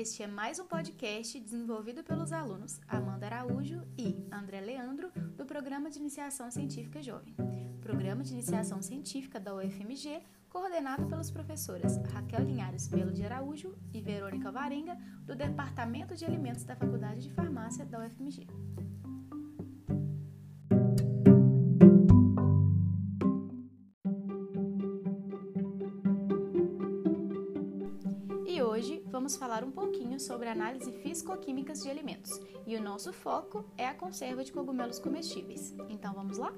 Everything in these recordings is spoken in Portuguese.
Este é mais um podcast desenvolvido pelos alunos Amanda Araújo e André Leandro, do Programa de Iniciação Científica Jovem. Programa de Iniciação Científica da UFMG, coordenado pelas professoras Raquel Linhares Belo de Araújo e Verônica Varenga, do Departamento de Alimentos da Faculdade de Farmácia da UFMG. Vamos falar um pouquinho sobre análise físico-químicas de alimentos. E o nosso foco é a conserva de cogumelos comestíveis. Então vamos lá?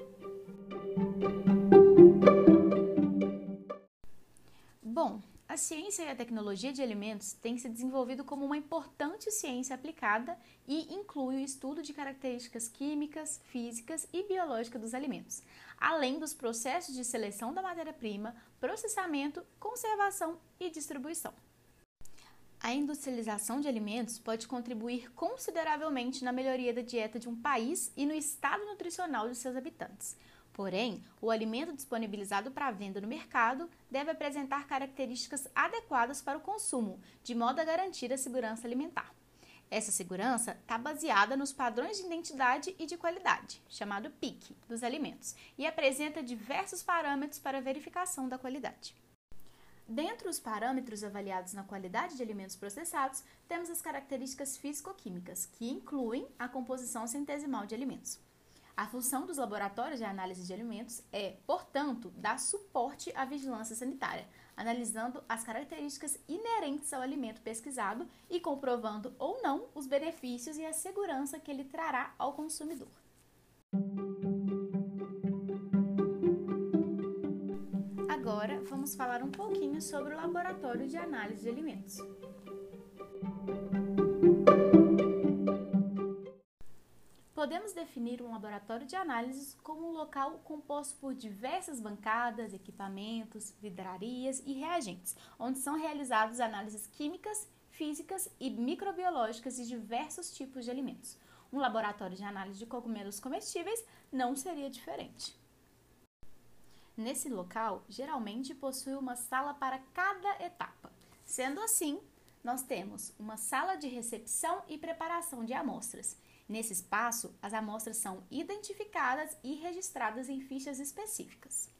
Bom, a ciência e a tecnologia de alimentos têm se desenvolvido como uma importante ciência aplicada e inclui o estudo de características químicas, físicas e biológicas dos alimentos, além dos processos de seleção da matéria-prima, processamento, conservação e distribuição. A industrialização de alimentos pode contribuir consideravelmente na melhoria da dieta de um país e no estado nutricional de seus habitantes. Porém, o alimento disponibilizado para venda no mercado deve apresentar características adequadas para o consumo, de modo a garantir a segurança alimentar. Essa segurança está baseada nos padrões de identidade e de qualidade, chamado PIC, dos alimentos, e apresenta diversos parâmetros para verificação da qualidade. Dentre os parâmetros avaliados na qualidade de alimentos processados, temos as características físico-químicas, que incluem a composição centesimal de alimentos. A função dos laboratórios de análise de alimentos é, portanto, dar suporte à vigilância sanitária, analisando as características inerentes ao alimento pesquisado e comprovando ou não os benefícios e a segurança que ele trará ao consumidor. Vamos falar um pouquinho sobre o laboratório de análise de alimentos. Podemos definir um laboratório de análises como um local composto por diversas bancadas, equipamentos, vidrarias e reagentes, onde são realizadas análises químicas, físicas e microbiológicas de diversos tipos de alimentos. Um laboratório de análise de cogumelos comestíveis não seria diferente. Nesse local, geralmente possui uma sala para cada etapa. Sendo assim, nós temos uma sala de recepção e preparação de amostras. Nesse espaço, as amostras são identificadas e registradas em fichas específicas.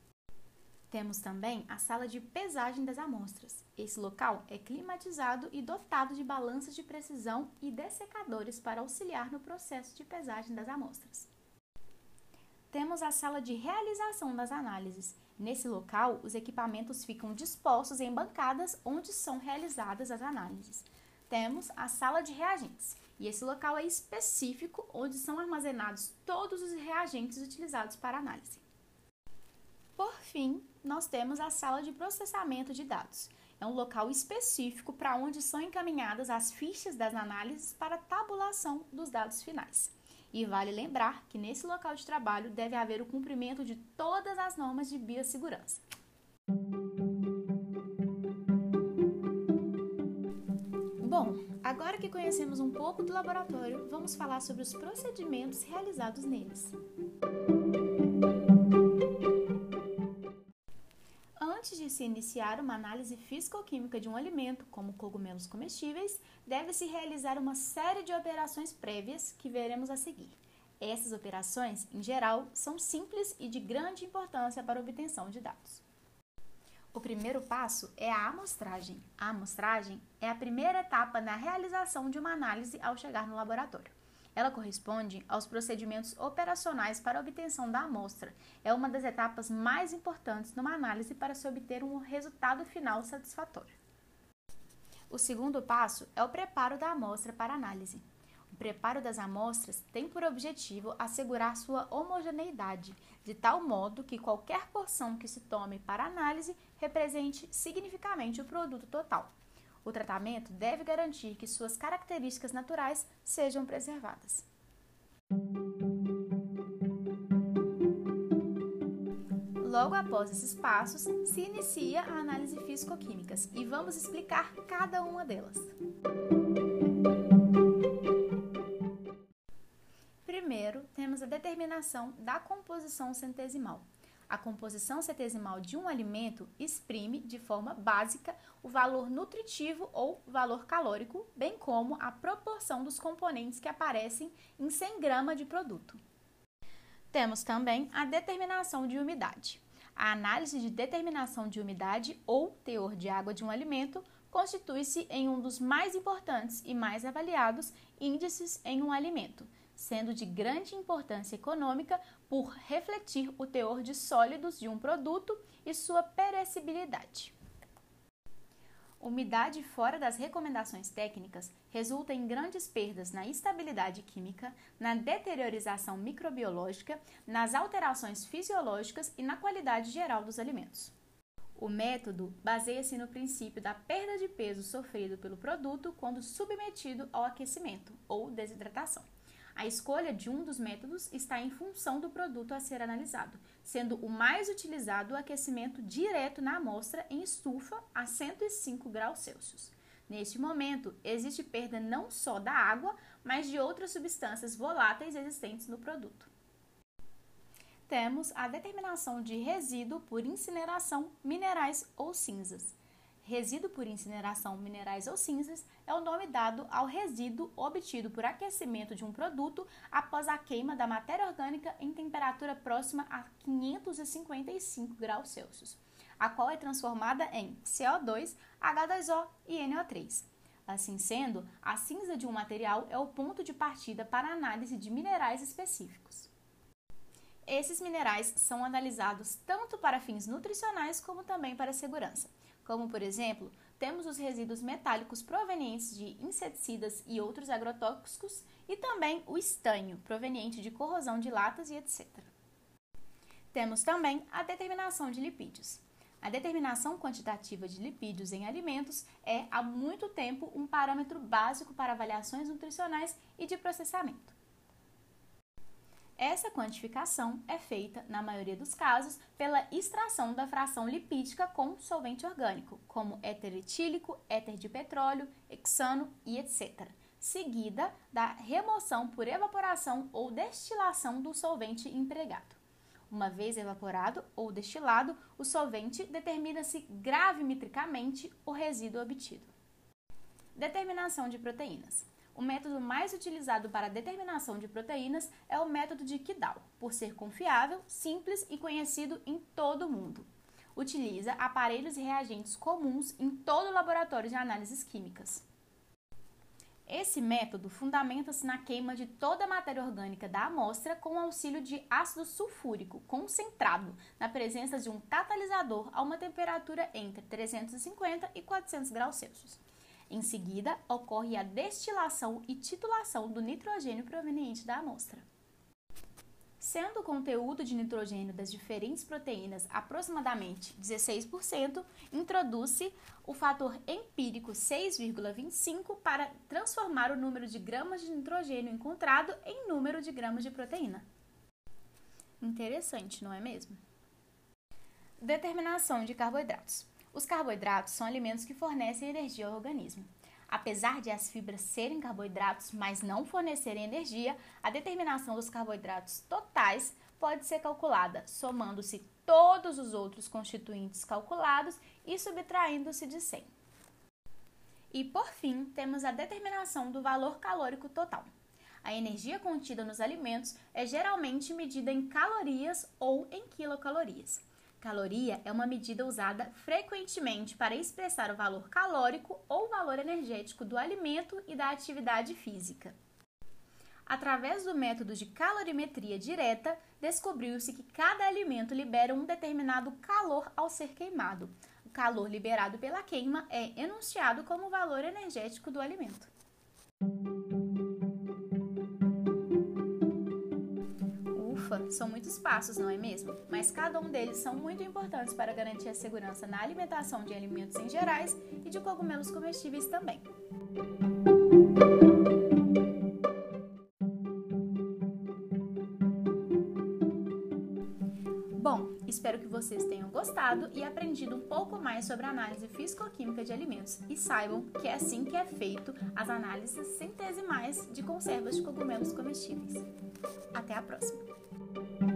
Temos também a sala de pesagem das amostras. Esse local é climatizado e dotado de balanças de precisão e dessecadores para auxiliar no processo de pesagem das amostras temos a sala de realização das análises. Nesse local, os equipamentos ficam dispostos em bancadas onde são realizadas as análises. Temos a sala de reagentes, e esse local é específico onde são armazenados todos os reagentes utilizados para análise. Por fim, nós temos a sala de processamento de dados. É um local específico para onde são encaminhadas as fichas das análises para tabulação dos dados finais. E vale lembrar que nesse local de trabalho deve haver o cumprimento de todas as normas de biossegurança. Bom, agora que conhecemos um pouco do laboratório, vamos falar sobre os procedimentos realizados neles. Antes de se iniciar uma análise físico-química de um alimento, como cogumelos comestíveis, deve-se realizar uma série de operações prévias que veremos a seguir. Essas operações, em geral, são simples e de grande importância para a obtenção de dados. O primeiro passo é a amostragem. A amostragem é a primeira etapa na realização de uma análise ao chegar no laboratório. Ela corresponde aos procedimentos operacionais para a obtenção da amostra. É uma das etapas mais importantes numa análise para se obter um resultado final satisfatório. O segundo passo é o preparo da amostra para análise. O preparo das amostras tem por objetivo assegurar sua homogeneidade, de tal modo que qualquer porção que se tome para análise represente significativamente o produto total. O tratamento deve garantir que suas características naturais sejam preservadas. Logo após esses passos, se inicia a análise físico-químicas e vamos explicar cada uma delas. Primeiro, temos a determinação da composição centesimal. A composição centesimal de um alimento exprime, de forma básica, o valor nutritivo ou valor calórico, bem como a proporção dos componentes que aparecem em 100 gramas de produto. Temos também a determinação de umidade. A análise de determinação de umidade ou teor de água de um alimento constitui-se em um dos mais importantes e mais avaliados índices em um alimento, sendo de grande importância econômica por refletir o teor de sólidos de um produto e sua perecibilidade. Umidade fora das recomendações técnicas resulta em grandes perdas na estabilidade química, na deteriorização microbiológica, nas alterações fisiológicas e na qualidade geral dos alimentos. O método baseia-se no princípio da perda de peso sofrido pelo produto quando submetido ao aquecimento ou desidratação. A escolha de um dos métodos está em função do produto a ser analisado, sendo o mais utilizado o aquecimento direto na amostra em estufa a 105 graus Celsius. Neste momento, existe perda não só da água, mas de outras substâncias voláteis existentes no produto temos a determinação de resíduo por incineração, minerais ou cinzas. Resíduo por incineração, minerais ou cinzas é o nome dado ao resíduo obtido por aquecimento de um produto após a queima da matéria orgânica em temperatura próxima a 555 graus Celsius, a qual é transformada em CO2, H2O e NO3. Assim sendo, a cinza de um material é o ponto de partida para a análise de minerais específicos. Esses minerais são analisados tanto para fins nutricionais como também para segurança, como por exemplo, temos os resíduos metálicos provenientes de inseticidas e outros agrotóxicos e também o estanho, proveniente de corrosão de latas e etc. Temos também a determinação de lipídios. A determinação quantitativa de lipídios em alimentos é, há muito tempo, um parâmetro básico para avaliações nutricionais e de processamento. Essa quantificação é feita, na maioria dos casos, pela extração da fração lipídica com solvente orgânico, como éter etílico, éter de petróleo, hexano e etc., seguida da remoção por evaporação ou destilação do solvente empregado. Uma vez evaporado ou destilado, o solvente determina-se gravimetricamente o resíduo obtido. Determinação de proteínas. O método mais utilizado para a determinação de proteínas é o método de Kidal, por ser confiável, simples e conhecido em todo o mundo. Utiliza aparelhos e reagentes comuns em todo o laboratório de análises químicas. Esse método fundamenta-se na queima de toda a matéria orgânica da amostra com o auxílio de ácido sulfúrico concentrado na presença de um catalisador a uma temperatura entre 350 e 400 graus Celsius. Em seguida, ocorre a destilação e titulação do nitrogênio proveniente da amostra. Sendo o conteúdo de nitrogênio das diferentes proteínas aproximadamente 16%, introduz-se o fator empírico 6,25 para transformar o número de gramas de nitrogênio encontrado em número de gramas de proteína. Interessante, não é mesmo? Determinação de carboidratos. Os carboidratos são alimentos que fornecem energia ao organismo. Apesar de as fibras serem carboidratos, mas não fornecerem energia, a determinação dos carboidratos totais pode ser calculada somando-se todos os outros constituintes calculados e subtraindo-se de 100. E por fim, temos a determinação do valor calórico total. A energia contida nos alimentos é geralmente medida em calorias ou em quilocalorias. Caloria é uma medida usada frequentemente para expressar o valor calórico ou valor energético do alimento e da atividade física. Através do método de calorimetria direta, descobriu-se que cada alimento libera um determinado calor ao ser queimado. O calor liberado pela queima é enunciado como o valor energético do alimento. São muitos passos, não é mesmo? Mas cada um deles são muito importantes para garantir a segurança na alimentação de alimentos em gerais e de cogumelos comestíveis também. Bom, espero que vocês tenham gostado e aprendido um pouco mais sobre a análise físico-química de alimentos e saibam que é assim que é feito as análises centesimais de conservas de cogumelos comestíveis. Até a próxima! Thank you.